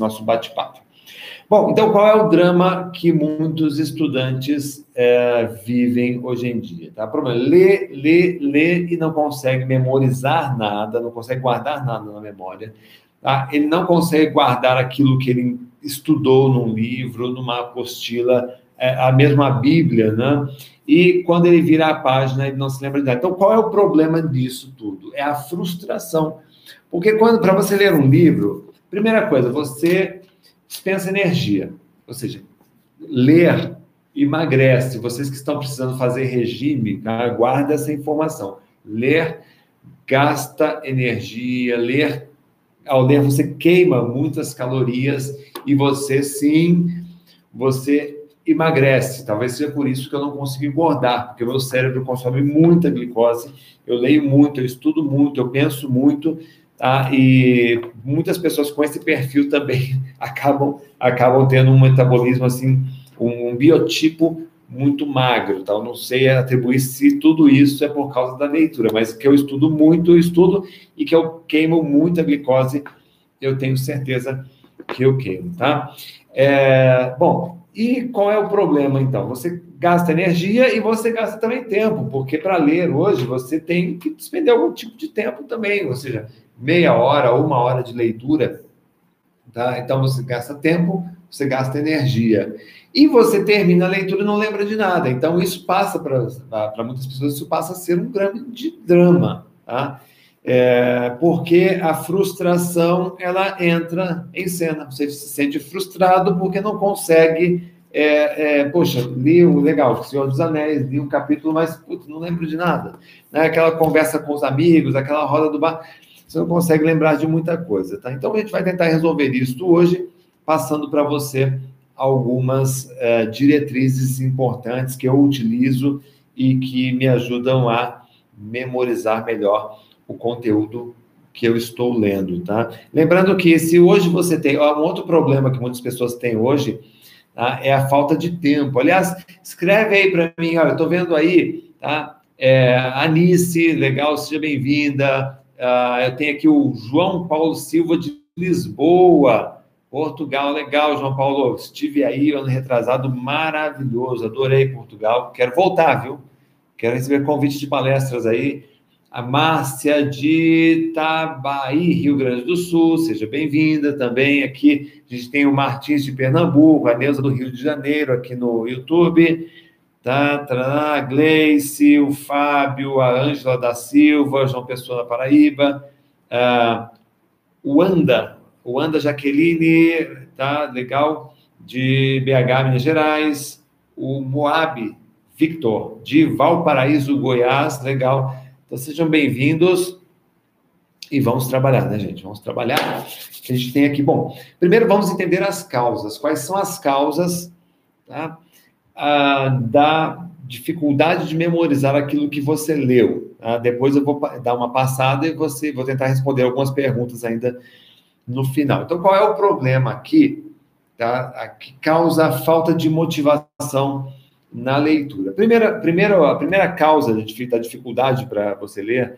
nosso bate-papo. Bom, então qual é o drama que muitos estudantes é, vivem hoje em dia? Tá? O problema é lê, lê, lê e não consegue memorizar nada, não consegue guardar nada na memória. Tá? Ele não consegue guardar aquilo que ele estudou num livro, numa apostila, é, a mesma Bíblia, né? E quando ele vira a página, ele não se lembra de nada. Então, qual é o problema disso tudo? É a frustração. Porque quando para você ler um livro, primeira coisa, você dispensa energia. Ou seja, ler emagrece. Vocês que estão precisando fazer regime, tá? guarda essa informação. Ler gasta energia, ler ao ler você queima muitas calorias e você sim, você emagrece. Talvez seja por isso que eu não consigo engordar, porque o meu cérebro consome muita glicose. Eu leio muito, eu estudo muito, eu penso muito, Tá? E muitas pessoas com esse perfil também acabam, acabam tendo um metabolismo assim, um, biotipo muito magro, tá? Eu não sei atribuir se tudo isso é por causa da leitura, mas que eu estudo muito, eu estudo e que eu queimo muita glicose, eu tenho certeza que eu queimo, tá? É, bom, e qual é o problema então? Você gasta energia e você gasta também tempo, porque para ler hoje você tem que despender algum tipo de tempo também, ou seja, meia hora ou uma hora de leitura, tá? Então você gasta tempo, você gasta energia. E você termina a leitura e não lembra de nada. Então isso passa para muitas pessoas, isso passa a ser um grande drama, tá? É, porque a frustração ela entra em cena. Você se sente frustrado porque não consegue. É, é, poxa, li o legal, Senhor dos Anéis, li um capítulo, mas putz, não lembro de nada. Né? Aquela conversa com os amigos, aquela roda do bar você não consegue lembrar de muita coisa, tá? Então a gente vai tentar resolver isso hoje, passando para você algumas é, diretrizes importantes que eu utilizo e que me ajudam a memorizar melhor o conteúdo que eu estou lendo, tá? Lembrando que se hoje você tem um outro problema que muitas pessoas têm hoje tá? é a falta de tempo. Aliás, escreve aí para mim, olha, estou vendo aí, tá? É, Anice, legal, seja bem-vinda. Uh, eu tenho aqui o João Paulo Silva de Lisboa, Portugal. Legal, João Paulo. Estive aí ano retrasado, maravilhoso. Adorei Portugal. Quero voltar, viu? Quero receber convite de palestras aí. A Márcia de Itabaí, Rio Grande do Sul, seja bem-vinda também. Aqui a gente tem o Martins de Pernambuco, a Neuza do Rio de Janeiro aqui no YouTube. Tá, tá, a Gleice, o Fábio, a Ângela da Silva, João Pessoa da Paraíba, uh, o Anda, o Anda Jaqueline, tá, legal, de BH, Minas Gerais, o Moab Victor, de Valparaíso, Goiás, legal. Então sejam bem-vindos e vamos trabalhar, né, gente? Vamos trabalhar. A gente tem aqui, bom, primeiro vamos entender as causas. Quais são as causas, tá? da dificuldade de memorizar aquilo que você leu. Tá? Depois eu vou dar uma passada e você vou tentar responder algumas perguntas ainda no final. Então, qual é o problema aqui? Tá? Que causa a falta de motivação na leitura. Primeira, primeira, a primeira causa da dificuldade para você ler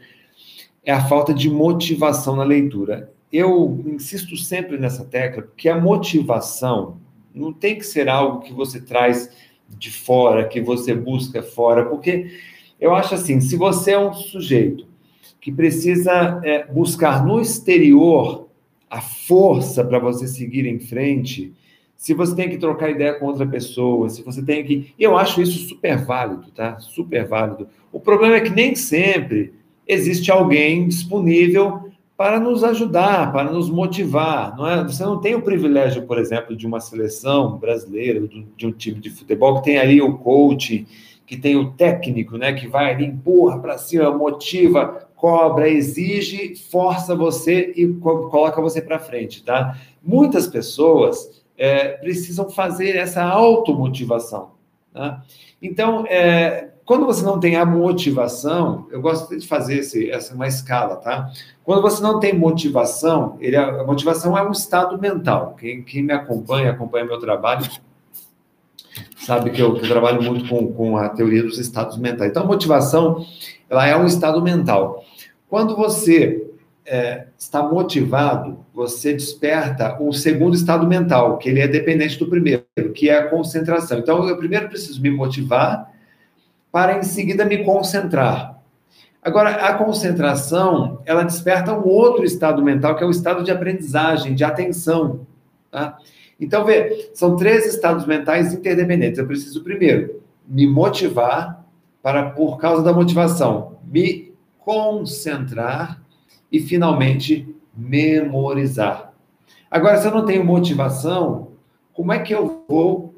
é a falta de motivação na leitura. Eu insisto sempre nessa tecla, porque a motivação não tem que ser algo que você traz de fora, que você busca fora, porque eu acho assim, se você é um sujeito que precisa é, buscar no exterior a força para você seguir em frente, se você tem que trocar ideia com outra pessoa, se você tem que. Eu acho isso super válido, tá? Super válido. O problema é que nem sempre existe alguém disponível para nos ajudar, para nos motivar. Não é? Você não tem o privilégio, por exemplo, de uma seleção brasileira, de um time de futebol, que tem ali o coach, que tem o técnico, né, que vai ali, empurra para cima, motiva, cobra, exige, força você e coloca você para frente, tá? Muitas pessoas é, precisam fazer essa automotivação. Tá? Então, é, quando você não tem a motivação, eu gosto de fazer esse, essa uma escala, tá? Quando você não tem motivação, ele, a motivação é um estado mental. Quem, quem me acompanha, acompanha meu trabalho, sabe que eu, que eu, trabalho muito com, com a teoria dos estados mentais. Então, a motivação, ela é um estado mental. Quando você é, está motivado, você desperta o segundo estado mental, que ele é dependente do primeiro, que é a concentração. Então, eu primeiro preciso me motivar para em seguida me concentrar. Agora, a concentração, ela desperta um outro estado mental, que é o estado de aprendizagem, de atenção. Tá? Então, vê, são três estados mentais interdependentes. Eu preciso, primeiro, me motivar para, por causa da motivação, me concentrar e, finalmente, memorizar. Agora, se eu não tenho motivação, como é que eu vou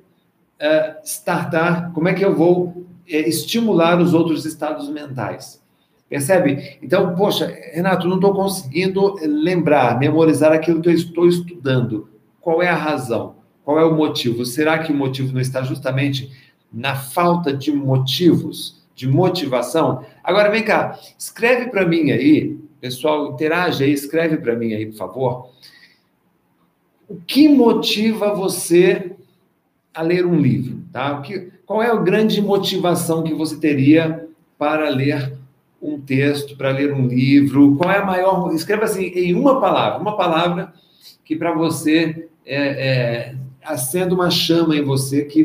é, startar, como é que eu vou é, estimular os outros estados mentais? Percebe? Então, poxa, Renato, não estou conseguindo lembrar, memorizar aquilo que eu estou estudando. Qual é a razão? Qual é o motivo? Será que o motivo não está justamente na falta de motivos, de motivação? Agora, vem cá, escreve para mim aí Pessoal, interage aí, escreve para mim aí, por favor. O que motiva você a ler um livro? Tá? O que, qual é a grande motivação que você teria para ler um texto, para ler um livro? Qual é a maior. Escreva assim, em uma palavra, uma palavra que para você é, é, acenda uma chama em você que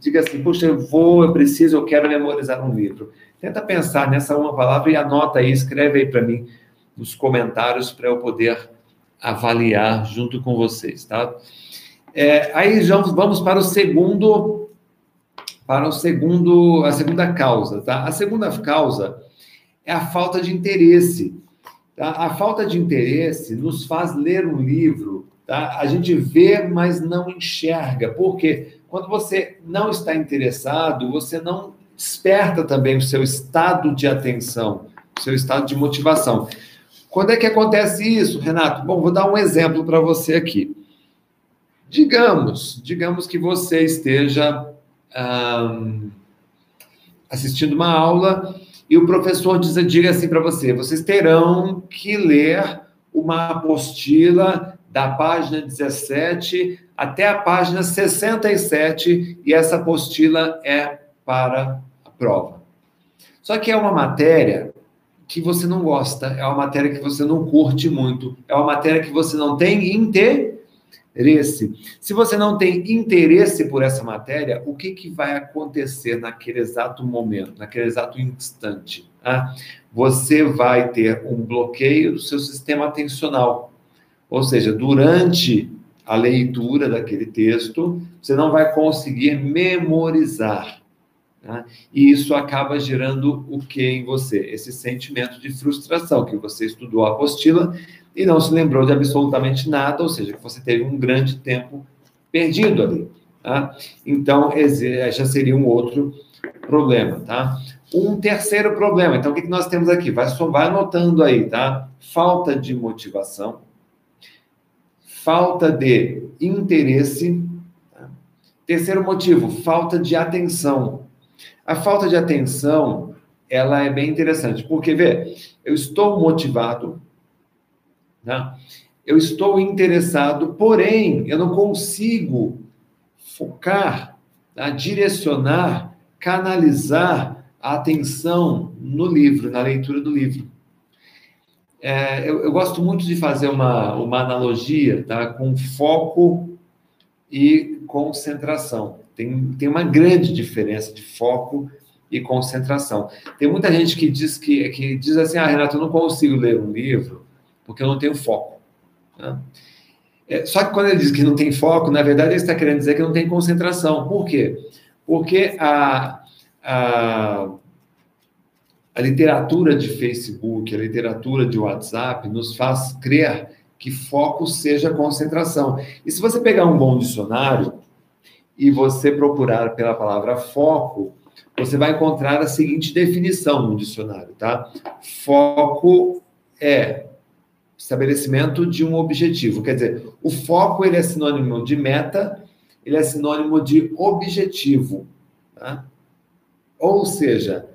diga assim: puxa, eu vou, eu preciso, eu quero memorizar um livro. Tenta pensar nessa uma palavra e anota aí, escreve aí para mim nos comentários para eu poder avaliar junto com vocês, tá? É, aí já vamos para o segundo, para o segundo, a segunda causa, tá? A segunda causa é a falta de interesse. Tá? A falta de interesse nos faz ler um livro, tá? A gente vê, mas não enxerga. Por quê? Quando você não está interessado, você não desperta também o seu estado de atenção, o seu estado de motivação. Quando é que acontece isso, Renato? Bom, vou dar um exemplo para você aqui. Digamos, digamos que você esteja assistindo uma aula e o professor diz, diga assim para você: vocês terão que ler uma apostila da página 17 até a página 67 e essa apostila é para a prova. Só que é uma matéria que você não gosta, é uma matéria que você não curte muito, é uma matéria que você não tem interesse. Se você não tem interesse por essa matéria, o que, que vai acontecer naquele exato momento, naquele exato instante? Ah, você vai ter um bloqueio do seu sistema atencional. Ou seja, durante a leitura daquele texto, você não vai conseguir memorizar. Tá? E isso acaba gerando o que em você? Esse sentimento de frustração, que você estudou a apostila e não se lembrou de absolutamente nada, ou seja, que você teve um grande tempo perdido ali. Tá? Então, já seria um outro problema. Tá? Um terceiro problema, então o que nós temos aqui? Vai, vai anotando aí, tá? Falta de motivação, falta de interesse. Tá? Terceiro motivo, falta de atenção. A falta de atenção, ela é bem interessante, porque, vê, eu estou motivado, né? eu estou interessado, porém, eu não consigo focar, né? direcionar, canalizar a atenção no livro, na leitura do livro. É, eu, eu, gosto muito de fazer uma, uma analogia tá? com foco e concentração. Tem, tem uma grande diferença de foco e concentração. Tem muita gente que diz que, que diz assim, ah, Renato, eu não consigo ler um livro porque eu não tenho foco. Né? É, só que quando ele diz que não tem foco, na verdade ele está querendo dizer que não tem concentração. Por quê? Porque a, a, a literatura de Facebook, a literatura de WhatsApp nos faz crer que foco seja concentração. E se você pegar um bom dicionário, e você procurar pela palavra foco, você vai encontrar a seguinte definição no dicionário, tá? Foco é estabelecimento de um objetivo. Quer dizer, o foco ele é sinônimo de meta, ele é sinônimo de objetivo, tá? Ou seja,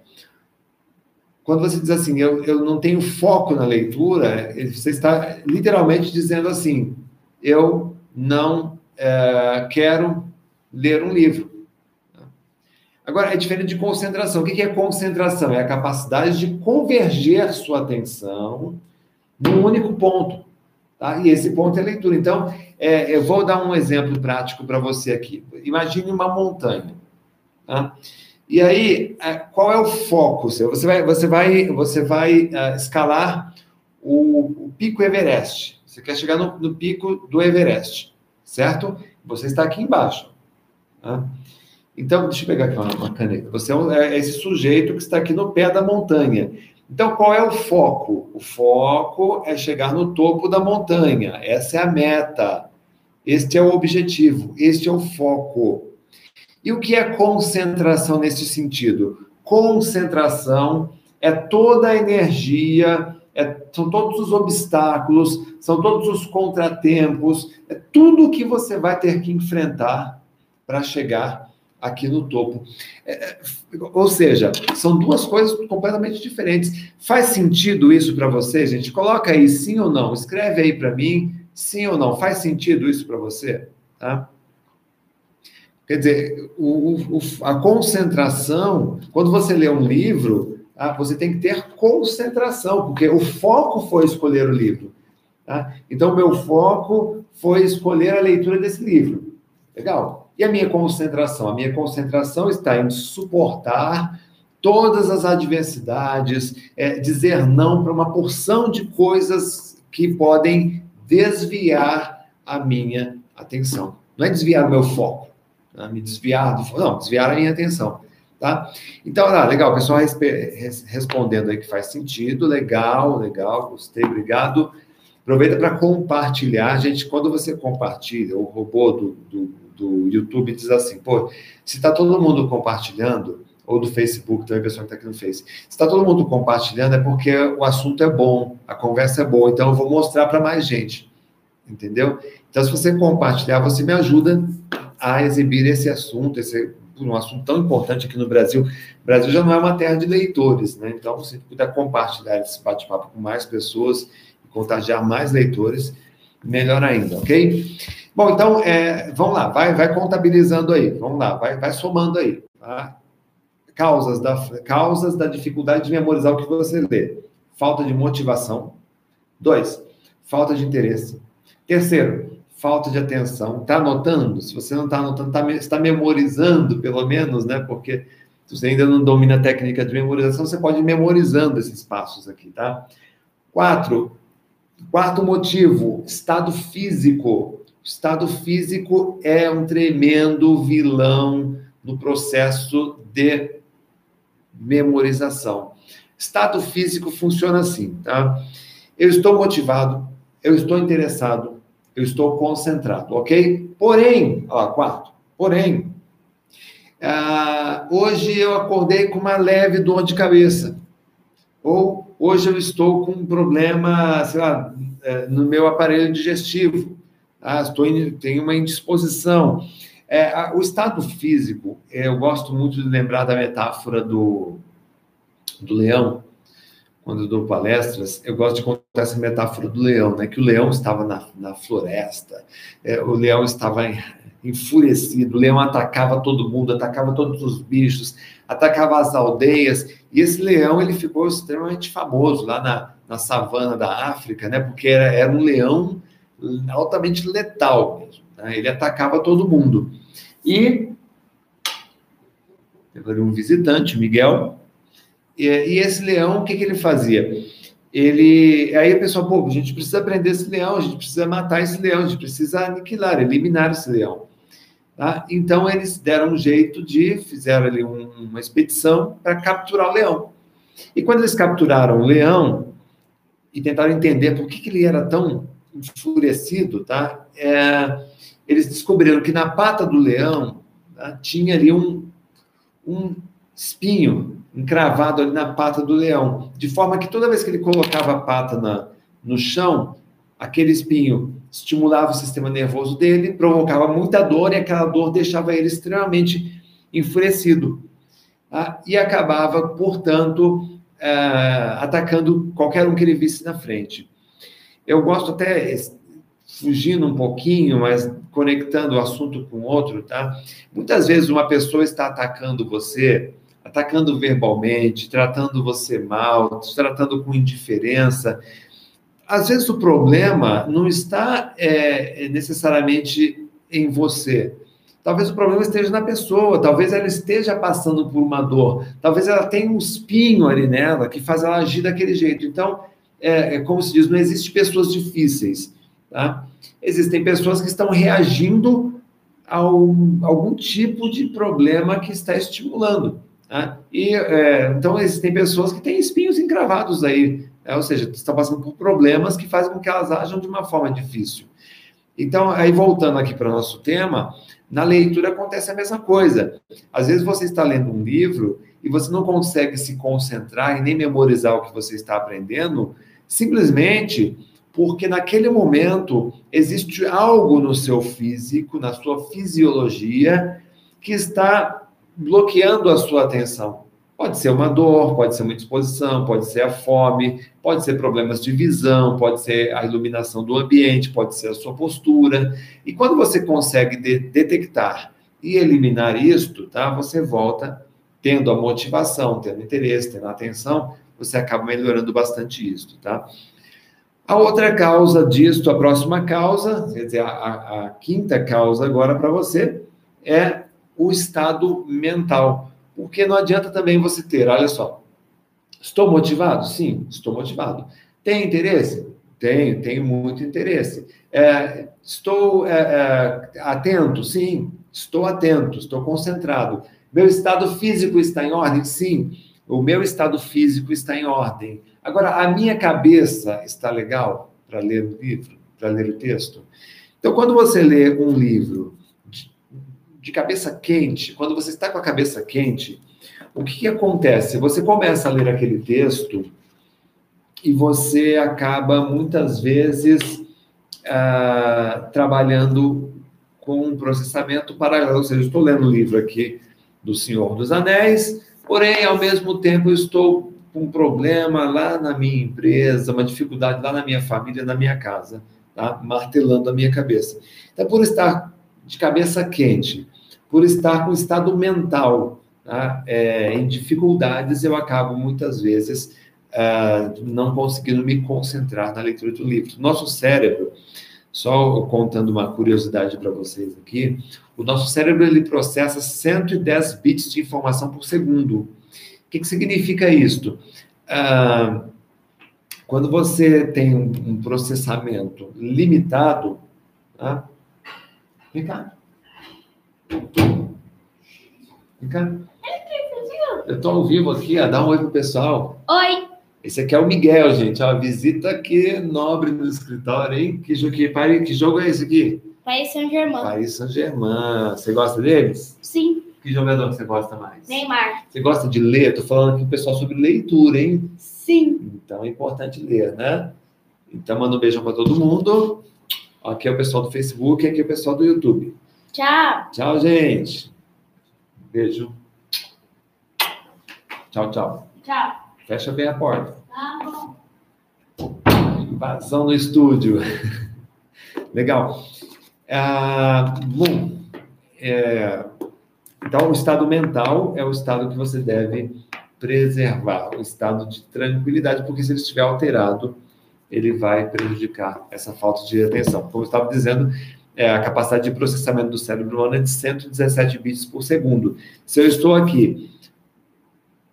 quando você diz assim, eu, eu não tenho foco na leitura, você está literalmente dizendo assim, eu não é, quero ler um livro. Agora, é diferente de concentração. O que é concentração? É a capacidade de converger sua atenção num único ponto. Tá? E esse ponto é leitura. Então, é, eu vou dar um exemplo prático para você aqui. Imagine uma montanha. Tá? E aí, é, qual é o foco seu? Você vai, você vai, você vai uh, escalar o, o, pico Everest. Você quer chegar no, no, pico do Everest, certo? Você está aqui embaixo. Tá? Então, deixa eu pegar aqui uma, uma caneta. Você é, é esse sujeito que está aqui no pé da montanha. Então, qual é o foco? O foco é chegar no topo da montanha. Essa é a meta. Este é o objetivo. Este é o foco. E o que é concentração nesse sentido? Concentração é toda a energia, é, são todos os obstáculos, são todos os contratempos, é tudo que você vai ter que enfrentar para chegar aqui no topo. É, é, ou seja, são duas coisas completamente diferentes. Faz sentido isso para você, gente? Coloca aí sim ou não. Escreve aí para mim, sim ou não. Faz sentido isso para você? Tá? Quer dizer, o, o, a concentração, quando você lê um livro, tá? você tem que ter concentração, porque o foco foi escolher o livro. Tá? Então, meu foco foi escolher a leitura desse livro. Legal. E a minha concentração? A minha concentração está em suportar todas as adversidades, é, dizer não para uma porção de coisas que podem desviar a minha atenção. Não é desviar o meu foco, né? me desviar do não, desviar a minha atenção. Tá? Então, ah, legal, o pessoal respondendo aí que faz sentido, legal, legal, gostei, obrigado. Aproveita para compartilhar, gente, quando você compartilha, o robô do, do do YouTube diz assim, pô, se está todo mundo compartilhando, ou do Facebook também, pessoal que está aqui no Face, se está todo mundo compartilhando é porque o assunto é bom, a conversa é boa, então eu vou mostrar para mais gente, entendeu? Então, se você compartilhar, você me ajuda a exibir esse assunto, esse um assunto tão importante aqui no Brasil. O Brasil já não é uma terra de leitores, né? Então, se puder compartilhar esse bate-papo com mais pessoas contagiar mais leitores, melhor ainda, ok? Bom, então, é, vamos lá, vai, vai contabilizando aí, vamos lá, vai, vai somando aí. Tá? Causas, da, causas da dificuldade de memorizar o que você lê. Falta de motivação. Dois, falta de interesse. Terceiro, falta de atenção. Está anotando? Se você não está anotando, tá, está memorizando, pelo menos, né? Porque se você ainda não domina a técnica de memorização, você pode ir memorizando esses passos aqui, tá? Quatro, quarto motivo, estado físico estado físico é um tremendo vilão no processo de memorização. Estado físico funciona assim, tá? Eu estou motivado, eu estou interessado, eu estou concentrado, ok? Porém, ó, quarto, porém, ah, hoje eu acordei com uma leve dor de cabeça. Ou hoje eu estou com um problema, sei lá, eh, no meu aparelho digestivo ah, estou in, tenho uma indisposição. É, a, o estado físico, é, eu gosto muito de lembrar da metáfora do, do leão, quando eu dou palestras, eu gosto de contar essa metáfora do leão, né? Que o leão estava na, na floresta, é, o leão estava enfurecido, o leão atacava todo mundo, atacava todos os bichos, atacava as aldeias, e esse leão ele ficou extremamente famoso lá na, na savana da África, né? Porque era, era um leão altamente letal mesmo. Né? Ele atacava todo mundo. E teve um visitante, Miguel, e, e esse leão, o que, que ele fazia? Ele, aí a pessoa, pô, a gente precisa prender esse leão, a gente precisa matar esse leão, a gente precisa aniquilar, eliminar esse leão. Tá? Então eles deram um jeito de, fizeram ali um, uma expedição para capturar o leão. E quando eles capturaram o leão e tentaram entender por que, que ele era tão enfurecido, tá? É, eles descobriram que na pata do leão tá? tinha ali um, um espinho encravado ali na pata do leão, de forma que toda vez que ele colocava a pata na, no chão, aquele espinho estimulava o sistema nervoso dele, provocava muita dor e aquela dor deixava ele extremamente enfurecido. Tá? E acabava, portanto, é, atacando qualquer um que ele visse na frente. Eu gosto até, fugindo um pouquinho, mas conectando o assunto com outro, tá? Muitas vezes uma pessoa está atacando você, atacando verbalmente, tratando você mal, tratando com indiferença. às vezes o problema não está é, necessariamente em você. Talvez o problema esteja na pessoa, talvez ela esteja passando por uma dor, talvez ela tenha um espinho ali nela que faz ela agir daquele jeito. Então, é, é como se diz, não existe pessoas difíceis, tá? Existem pessoas que estão reagindo a algum tipo de problema que está estimulando. Tá? E, é, então, existem pessoas que têm espinhos encravados aí, é, ou seja, estão passando por problemas que fazem com que elas ajam de uma forma difícil. Então, aí voltando aqui para o nosso tema, na leitura acontece a mesma coisa. Às vezes você está lendo um livro e você não consegue se concentrar e nem memorizar o que você está aprendendo, simplesmente porque naquele momento existe algo no seu físico, na sua fisiologia, que está bloqueando a sua atenção. Pode ser uma dor, pode ser uma exposição, pode ser a fome, pode ser problemas de visão, pode ser a iluminação do ambiente, pode ser a sua postura. E quando você consegue de detectar e eliminar isto, tá? Você volta tendo a motivação, tendo interesse, tendo atenção, você acaba melhorando bastante isso, tá? A outra causa disto, a próxima causa, quer dizer, a, a, a quinta causa agora para você é o estado mental. Porque não adianta também você ter, olha só, estou motivado? Sim, estou motivado. Tem interesse? Tenho, tenho muito interesse. É, estou é, é, atento? Sim, estou atento, estou concentrado. Meu estado físico está em ordem? Sim, o meu estado físico está em ordem. Agora, a minha cabeça está legal para ler o livro, para ler o texto? Então, quando você lê um livro de cabeça quente, quando você está com a cabeça quente, o que, que acontece? Você começa a ler aquele texto e você acaba muitas vezes ah, trabalhando com um processamento paralelo. Ou seja, estou lendo o livro aqui do Senhor dos Anéis, porém, ao mesmo tempo, estou com um problema lá na minha empresa, uma dificuldade lá na minha família, na minha casa, tá? martelando a minha cabeça. Então, por estar de cabeça quente, por estar com estado mental tá? é, em dificuldades, eu acabo muitas vezes uh, não conseguindo me concentrar na leitura do livro. Nosso cérebro, só contando uma curiosidade para vocês aqui, o nosso cérebro ele processa 110 bits de informação por segundo. O que, que significa isto? Uh, quando você tem um, um processamento limitado, tá? Vem cá. Vem cá. Eu estou ao vivo aqui, ó. dá um oi pro pessoal. Oi. Esse aqui é o Miguel, gente. Ó, visita aqui nobre no escritório, hein? Que, que, que jogo é esse aqui? Paris Saint-Germain. Paris Saint-Germain. Você gosta deles? Sim. Que jogador você gosta mais? Neymar. Você gosta de ler? Estou falando aqui com o pessoal sobre leitura, hein? Sim. Então é importante ler, né? Então manda um beijão para todo mundo. Aqui é o pessoal do Facebook e aqui é o pessoal do YouTube. Tchau. Tchau, gente. Beijo. Tchau, tchau. Tchau. Fecha bem a porta. Tá bom. Invasão no estúdio. Legal. Ah, bom, é, então o estado mental é o estado que você deve preservar, o estado de tranquilidade, porque se ele estiver alterado, ele vai prejudicar essa falta de atenção. Como eu estava dizendo, é, a capacidade de processamento do cérebro humano é de 117 bits por segundo. Se eu estou aqui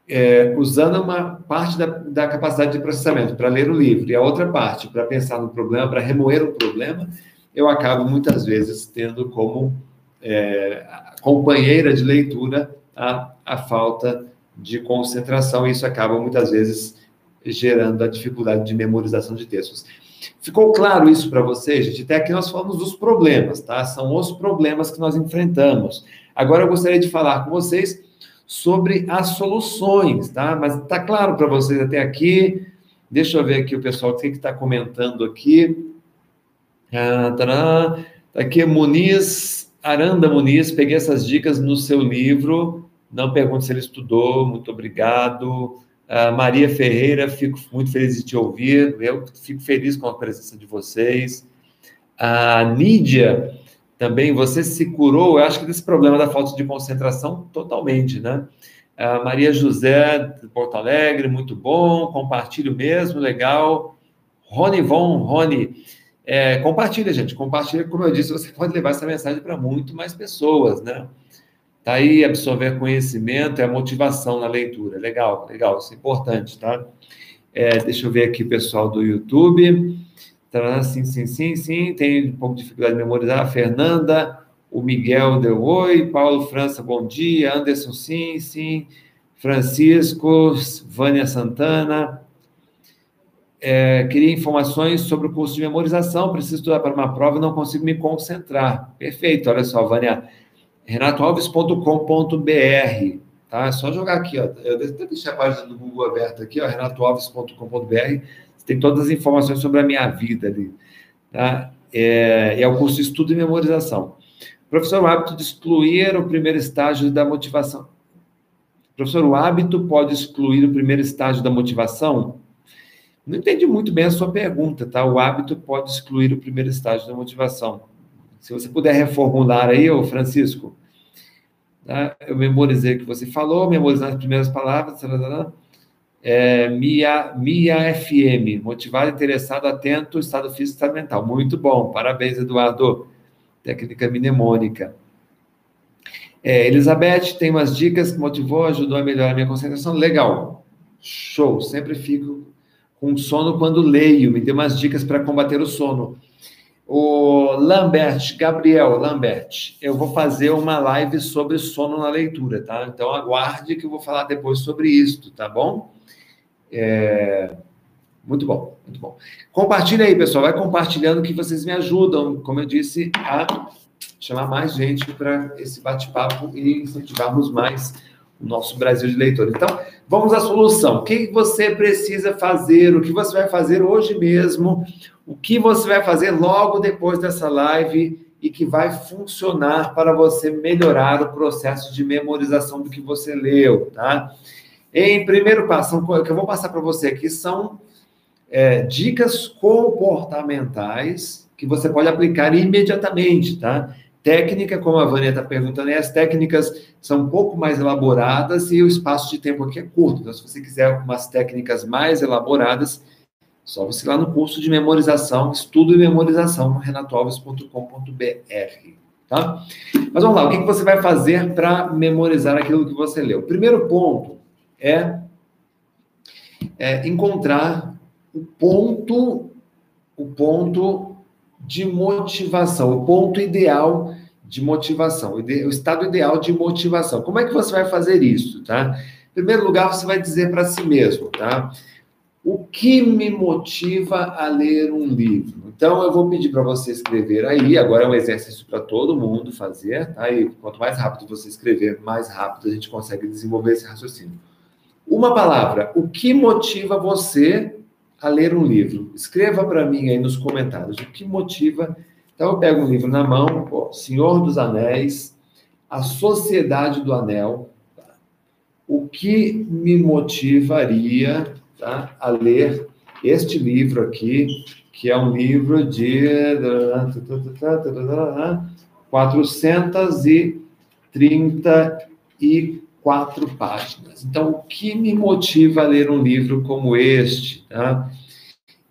é, usando uma parte da, da capacidade de processamento para ler o livro e a outra parte para pensar no problema, para remoer o problema, eu acabo muitas vezes tendo como é, companheira de leitura a, a falta de concentração, e isso acaba muitas vezes gerando a dificuldade de memorização de textos. Ficou claro isso para vocês, gente? Até aqui nós falamos dos problemas, tá? São os problemas que nós enfrentamos. Agora eu gostaria de falar com vocês sobre as soluções, tá? Mas está claro para vocês até aqui. Deixa eu ver aqui o pessoal que está comentando aqui. Ah, tá aqui Muniz, Aranda Muniz, peguei essas dicas no seu livro. Não pergunte se ele estudou, muito obrigado. Uh, Maria Ferreira, fico muito feliz de te ouvir. Eu fico feliz com a presença de vocês. A Nídia, também, você se curou, eu acho que desse problema da falta de concentração, totalmente, né? Uh, Maria José, de Porto Alegre, muito bom, compartilho mesmo, legal. Rony Von, Rony, é, compartilha, gente. Compartilha, como eu disse, você pode levar essa mensagem para muito mais pessoas, né? Tá aí, absorver conhecimento é a motivação na leitura. Legal, legal, isso é importante, tá? É, deixa eu ver aqui o pessoal do YouTube. Tá, sim, sim, sim, sim. Tem um pouco de dificuldade de memorizar. Fernanda, o Miguel deu oi. Paulo França, bom dia. Anderson, sim, sim. Francisco, Vânia Santana. É, queria informações sobre o curso de memorização. Preciso estudar para uma prova e não consigo me concentrar. Perfeito, olha só, Vânia. renatoalves.com.br Tá? É só jogar aqui, ó. Eu deixei a página do Google aberta aqui, ó, renatoalves.com.br. Tem todas as informações sobre a minha vida ali. Tá? É, é o curso de estudo e memorização. Professor, o hábito de excluir o primeiro estágio da motivação. Professor, o hábito pode excluir o primeiro estágio da motivação? Não entendi muito bem a sua pergunta, tá? O hábito pode excluir o primeiro estágio da motivação. Se você puder reformular aí, ô Francisco. Tá? Eu memorizei o que você falou, memorizando as primeiras palavras. Tarará. É, Mia, Mia FM, motivado, interessado, atento, estado físico e mental. Muito bom, parabéns, Eduardo. Técnica mnemônica. É, Elizabeth, tem umas dicas que motivou, ajudou a melhorar a minha concentração. Legal, show. Sempre fico com sono quando leio. Me dê umas dicas para combater o sono. O Lambert, Gabriel Lambert, eu vou fazer uma live sobre sono na leitura, tá? Então aguarde que eu vou falar depois sobre isso, tá bom? É... Muito bom, muito bom. Compartilha aí, pessoal. Vai compartilhando que vocês me ajudam, como eu disse, a chamar mais gente para esse bate-papo e incentivarmos mais o nosso Brasil de leitor. Então, vamos à solução. O que você precisa fazer? O que você vai fazer hoje mesmo? o que você vai fazer logo depois dessa live e que vai funcionar para você melhorar o processo de memorização do que você leu, tá? Em primeiro passo, o que eu vou passar para você aqui são é, dicas comportamentais que você pode aplicar imediatamente, tá? Técnica, como a Vânia está perguntando, as técnicas são um pouco mais elaboradas e o espaço de tempo aqui é curto. Então, se você quiser umas técnicas mais elaboradas, só você ir lá no curso de memorização, estudo e memorização, renatoalves.com.br. Tá? Mas vamos lá, o que você vai fazer para memorizar aquilo que você leu? O primeiro ponto é, é encontrar o ponto, o ponto de motivação, o ponto ideal de motivação, o estado ideal de motivação. Como é que você vai fazer isso, tá? Em primeiro lugar, você vai dizer para si mesmo, tá? O que me motiva a ler um livro? Então, eu vou pedir para você escrever aí. Agora é um exercício para todo mundo fazer, tá? E quanto mais rápido você escrever, mais rápido a gente consegue desenvolver esse raciocínio. Uma palavra. O que motiva você a ler um livro? Escreva para mim aí nos comentários. O que motiva? Então, eu pego um livro na mão, ó, Senhor dos Anéis, A Sociedade do Anel. Tá? O que me motivaria tá? a ler este livro aqui, que é um livro de 434 páginas. Então, o que me motiva a ler um livro como este? Tá?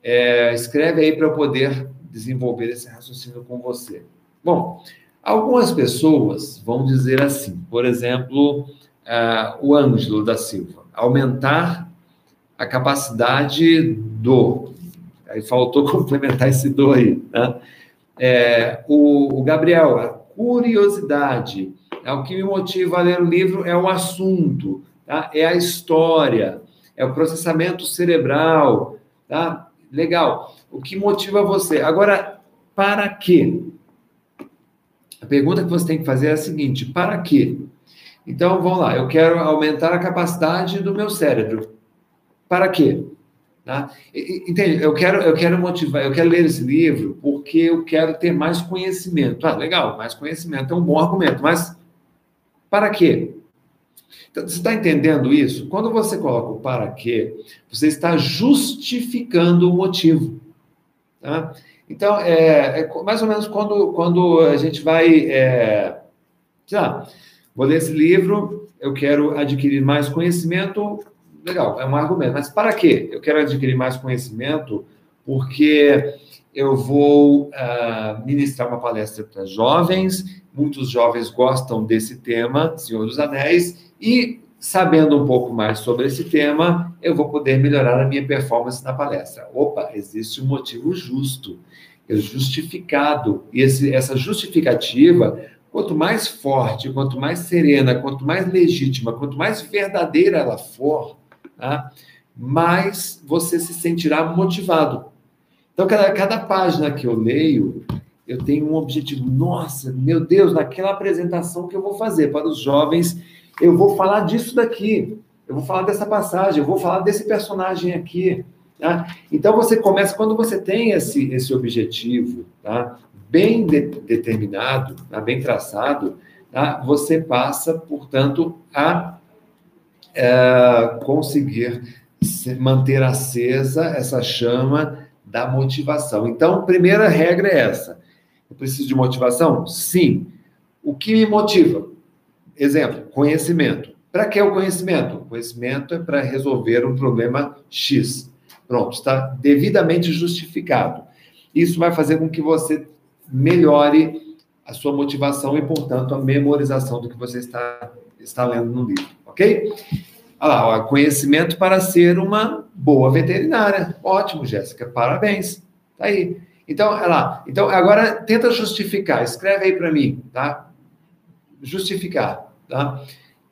É, escreve aí para eu poder desenvolver esse raciocínio com você. Bom, algumas pessoas vão dizer assim, por exemplo, uh, o Ângelo da Silva, aumentar a capacidade do. Aí faltou complementar esse do aí. Né? É, o, o, Gabriel, a curiosidade. É o que me motiva a ler o livro é o assunto, tá? é a história, é o processamento cerebral. Tá? Legal. O que motiva você? Agora, para quê? A pergunta que você tem que fazer é a seguinte: para quê? Então, vamos lá, eu quero aumentar a capacidade do meu cérebro. Para quê? Tá? Entende? Eu quero, eu quero motivar, eu quero ler esse livro porque eu quero ter mais conhecimento. Ah, legal, mais conhecimento é um bom argumento, mas para quê? Então, você está entendendo isso? Quando você coloca o para quê, você está justificando o motivo. Tá? Então, é, é, mais ou menos quando, quando a gente vai. É, lá, vou ler esse livro, eu quero adquirir mais conhecimento legal, é um argumento. Mas para quê? Eu quero adquirir mais conhecimento porque eu vou uh, ministrar uma palestra para jovens, muitos jovens gostam desse tema, Senhor dos Anéis, e sabendo um pouco mais sobre esse tema, eu vou poder melhorar a minha performance na palestra. Opa, existe um motivo justo, é justificado. E esse, essa justificativa, quanto mais forte, quanto mais serena, quanto mais legítima, quanto mais verdadeira ela for, tá? mais você se sentirá motivado. Então, cada, cada página que eu leio, eu tenho um objetivo. Nossa, meu Deus, naquela apresentação que eu vou fazer para os jovens eu vou falar disso daqui, eu vou falar dessa passagem, eu vou falar desse personagem aqui. Tá? Então você começa, quando você tem esse, esse objetivo tá? bem de, determinado, tá? bem traçado, tá? você passa, portanto, a é, conseguir manter acesa essa chama da motivação. Então, primeira regra é essa. Eu preciso de motivação? Sim. O que me motiva? Exemplo, conhecimento. Para que o conhecimento? O conhecimento é para resolver um problema X. Pronto, está devidamente justificado. Isso vai fazer com que você melhore a sua motivação e, portanto, a memorização do que você está, está lendo no livro, ok? Olha lá, ó, conhecimento para ser uma boa veterinária. Ótimo, Jéssica, parabéns. Tá aí. Então, olha lá. Então, agora tenta justificar. Escreve aí para mim, tá? justificar. Tá?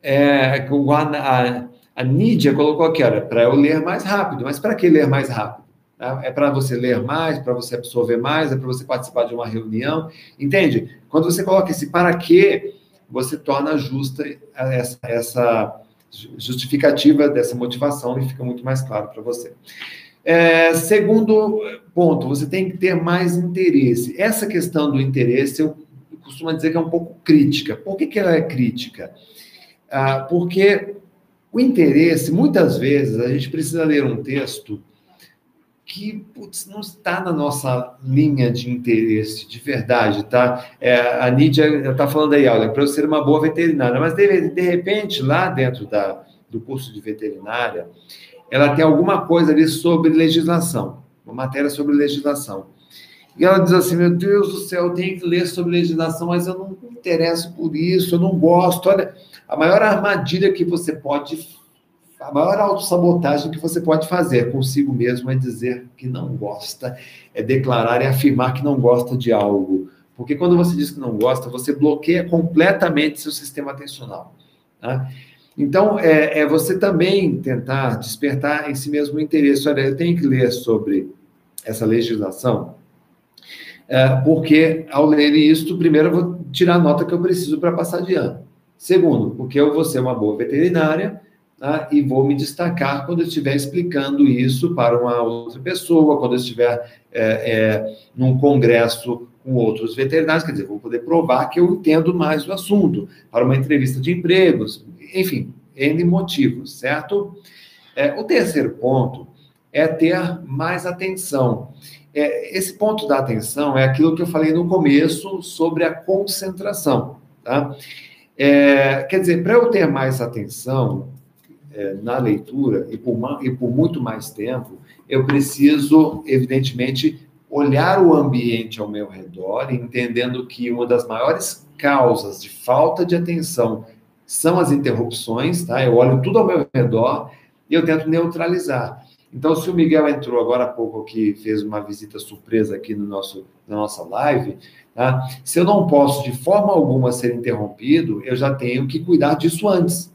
É, a, a Nídia colocou aqui, olha, para eu ler mais rápido. Mas para que ler mais rápido? Tá? É para você ler mais, para você absorver mais, é para você participar de uma reunião. Entende? Quando você coloca esse para quê, você torna justa essa, essa justificativa dessa motivação e fica muito mais claro para você. É, segundo ponto, você tem que ter mais interesse. Essa questão do interesse eu costuma dizer que é um pouco crítica. Por que, que ela é crítica? Ah, porque o interesse, muitas vezes, a gente precisa ler um texto que putz, não está na nossa linha de interesse, de verdade, tá? É, a Nídia está falando aí, olha, para eu ser uma boa veterinária, mas de, de repente, lá dentro da, do curso de veterinária, ela tem alguma coisa ali sobre legislação, uma matéria sobre legislação. E ela diz assim: Meu Deus do céu, eu tenho que ler sobre legislação, mas eu não me interesso por isso, eu não gosto. Olha, a maior armadilha que você pode, a maior autossabotagem que você pode fazer consigo mesmo é dizer que não gosta, é declarar e afirmar que não gosta de algo. Porque quando você diz que não gosta, você bloqueia completamente seu sistema atencional. Tá? Então, é, é você também tentar despertar esse mesmo interesse. Olha, eu tenho que ler sobre essa legislação é, porque ao ler isso, primeiro eu vou tirar a nota que eu preciso para passar de ano. Segundo, porque eu vou ser uma boa veterinária tá? e vou me destacar quando eu estiver explicando isso para uma outra pessoa, quando eu estiver é, é, num congresso com outros veterinários, quer dizer, vou poder provar que eu entendo mais do assunto, para uma entrevista de empregos, enfim, N motivos, certo? É, o terceiro ponto é ter mais atenção. É, esse ponto da atenção é aquilo que eu falei no começo sobre a concentração. Tá? É, quer dizer, para eu ter mais atenção na leitura e por, e por muito mais tempo, eu preciso, evidentemente, olhar o ambiente ao meu redor, entendendo que uma das maiores causas de falta de atenção são as interrupções, tá? Eu olho tudo ao meu redor e eu tento neutralizar. Então, se o Miguel entrou agora há pouco aqui, fez uma visita surpresa aqui no nosso, na nossa live, tá? se eu não posso de forma alguma ser interrompido, eu já tenho que cuidar disso antes.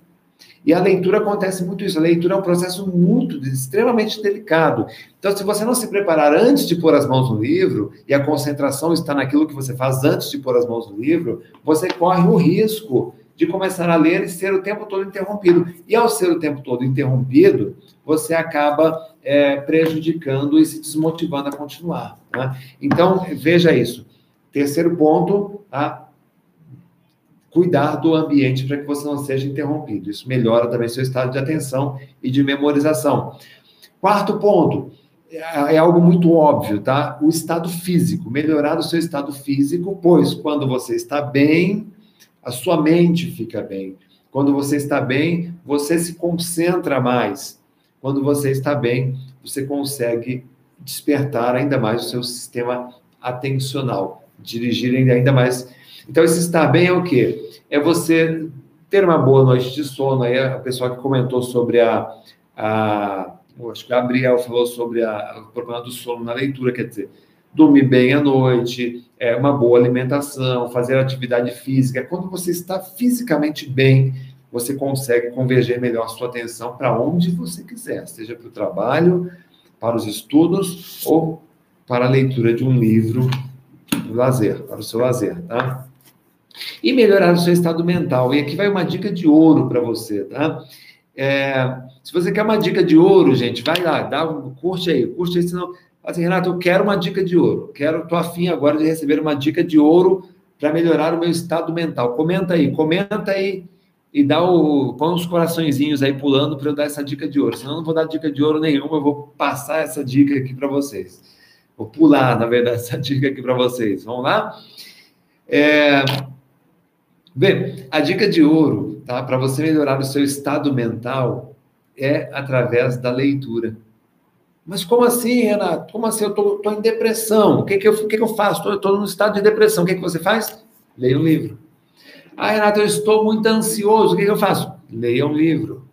E a leitura acontece muito isso. A leitura é um processo muito, extremamente delicado. Então, se você não se preparar antes de pôr as mãos no livro, e a concentração está naquilo que você faz antes de pôr as mãos no livro, você corre o risco de começar a ler e ser o tempo todo interrompido. E ao ser o tempo todo interrompido, você acaba é, prejudicando e se desmotivando a continuar. Né? Então, veja isso. Terceiro ponto, tá? Cuidar do ambiente para que você não seja interrompido. Isso melhora também seu estado de atenção e de memorização. Quarto ponto, é, é algo muito óbvio, tá? O estado físico, melhorar o seu estado físico, pois quando você está bem, a sua mente fica bem. Quando você está bem, você se concentra mais. Quando você está bem, você consegue despertar ainda mais o seu sistema atencional, dirigir ainda mais. Então, esse estar bem é o quê? É você ter uma boa noite de sono. Aí a pessoa que comentou sobre a. a acho que o Gabriel falou sobre a, o problema do sono na leitura, quer dizer, dormir bem à noite, é uma boa alimentação, fazer atividade física. Quando você está fisicamente bem, você consegue converger melhor sua atenção para onde você quiser, seja para o trabalho, para os estudos ou para a leitura de um livro, do lazer, para o seu lazer, tá? E melhorar o seu estado mental. E aqui vai uma dica de ouro para você, tá? É, se você quer uma dica de ouro, gente, vai lá, dá um, curte aí, curte aí, senão assim, Renato, eu quero uma dica de ouro. Quero, tô afim agora de receber uma dica de ouro para melhorar o meu estado mental. Comenta aí, comenta aí e dá o põe uns coraçõezinhos aí pulando para eu dar essa dica de ouro. Senão eu não vou dar dica de ouro nenhuma, eu vou passar essa dica aqui para vocês. Vou pular, na verdade, essa dica aqui para vocês. Vamos lá? É... Bem, a dica de ouro, tá? Para você melhorar o seu estado mental é através da leitura. Mas como assim, Renato? Como assim? Eu tô, tô em depressão. O que que eu, o que que eu faço? Tô, tô no estado de depressão. O que que você faz? Leia um livro. Ah, Renato, eu estou muito ansioso. O que que eu faço? Leia um livro.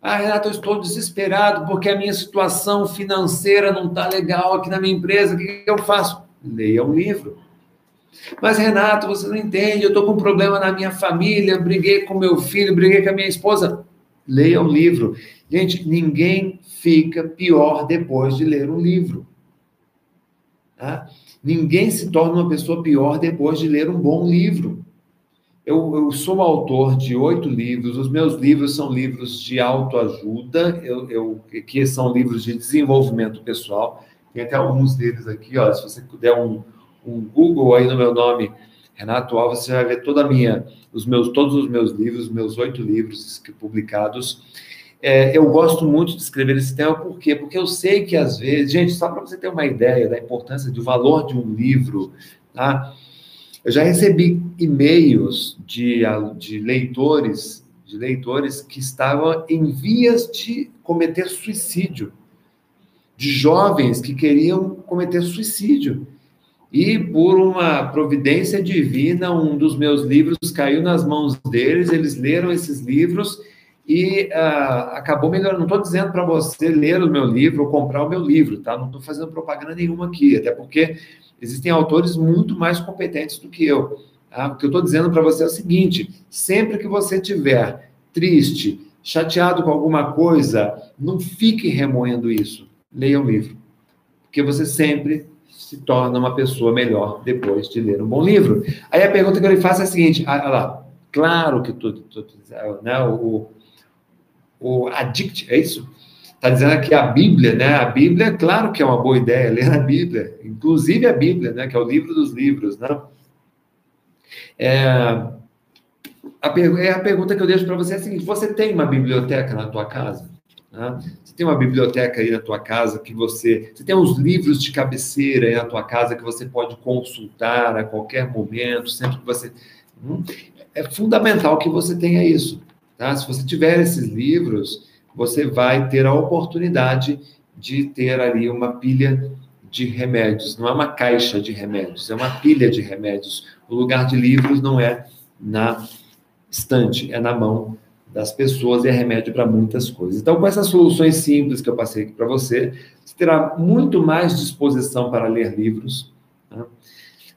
Ah, Renato, eu estou desesperado porque a minha situação financeira não está legal aqui na minha empresa. O que que eu faço? Leia um livro. Mas, Renato, você não entende. Eu estou com um problema na minha família. Briguei com meu filho, briguei com a minha esposa. Leia um livro. Gente, ninguém fica pior depois de ler um livro. Tá? Ninguém se torna uma pessoa pior depois de ler um bom livro. Eu, eu sou autor de oito livros, os meus livros são livros de autoajuda, eu, eu, que são livros de desenvolvimento pessoal. Tem até alguns deles aqui, ó, se você der um, um Google aí no meu nome, Renato Alves, você vai ver toda a minha, os meus, todos os meus livros, meus oito livros publicados. É, eu gosto muito de escrever esse tema, por quê? Porque eu sei que às vezes, gente, só para você ter uma ideia da importância do valor de um livro, tá? Eu já recebi e-mails de, de leitores, de leitores que estavam em vias de cometer suicídio, de jovens que queriam cometer suicídio. E por uma providência divina, um dos meus livros caiu nas mãos deles, eles leram esses livros e uh, acabou melhorando. Não estou dizendo para você ler o meu livro ou comprar o meu livro, tá? Não estou fazendo propaganda nenhuma aqui, até porque existem autores muito mais competentes do que eu. Tá? O que eu estou dizendo para você é o seguinte: sempre que você tiver triste, chateado com alguma coisa, não fique remoendo isso. Leia um livro. Porque você sempre se torna uma pessoa melhor depois de ler um bom livro. Aí a pergunta que eu lhe faço é a seguinte: ah, lá, claro que tudo, né, o, o addict, é isso? Está dizendo aqui a Bíblia, né? A Bíblia, claro que é uma boa ideia ler a Bíblia, inclusive a Bíblia, né? Que é o livro dos livros, né? É, a, per, é a pergunta que eu deixo para você é a seguinte: você tem uma biblioteca na tua casa? Né? Você tem uma biblioteca aí na tua casa que você. Você tem uns livros de cabeceira aí na tua casa que você pode consultar a qualquer momento, sempre que você. Hum, é fundamental que você tenha isso. Tá? Se você tiver esses livros, você vai ter a oportunidade de ter ali uma pilha de remédios. Não é uma caixa de remédios, é uma pilha de remédios. O lugar de livros não é na estante, é na mão das pessoas e é remédio para muitas coisas. Então, com essas soluções simples que eu passei aqui para você, você terá muito mais disposição para ler livros. Tá?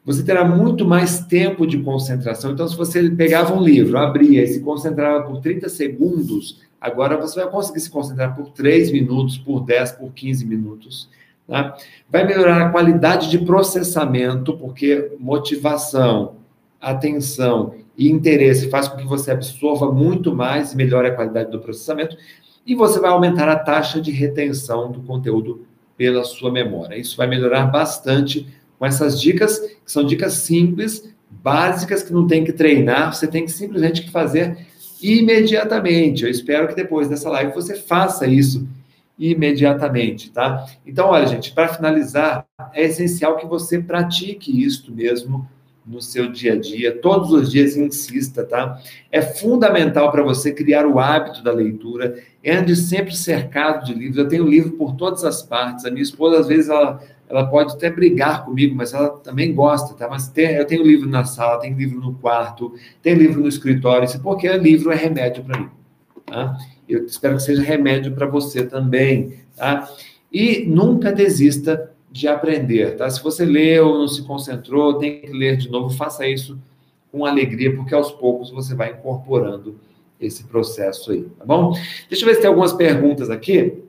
você terá muito mais tempo de concentração. Então, se você pegava um livro, abria e se concentrava por 30 segundos, agora você vai conseguir se concentrar por 3 minutos, por 10, por 15 minutos. Tá? Vai melhorar a qualidade de processamento, porque motivação, atenção e interesse faz com que você absorva muito mais e melhore a qualidade do processamento. E você vai aumentar a taxa de retenção do conteúdo pela sua memória. Isso vai melhorar bastante com essas dicas, que são dicas simples, básicas, que não tem que treinar, você tem que simplesmente fazer imediatamente. Eu espero que depois dessa live você faça isso imediatamente, tá? Então, olha, gente, para finalizar, é essencial que você pratique isto mesmo no seu dia a dia, todos os dias insista, tá? É fundamental para você criar o hábito da leitura, ande sempre cercado de livros. Eu tenho livro por todas as partes. A minha esposa, às vezes, ela, ela pode até brigar comigo, mas ela também gosta, tá? Mas tem, eu tenho livro na sala, tenho livro no quarto, tenho livro no escritório, porque livro é remédio para mim, tá? Eu espero que seja remédio para você também, tá? E nunca desista de aprender, tá? Se você leu, não se concentrou, tem que ler de novo, faça isso com alegria, porque aos poucos você vai incorporando esse processo aí, tá bom? Deixa eu ver se tem algumas perguntas aqui.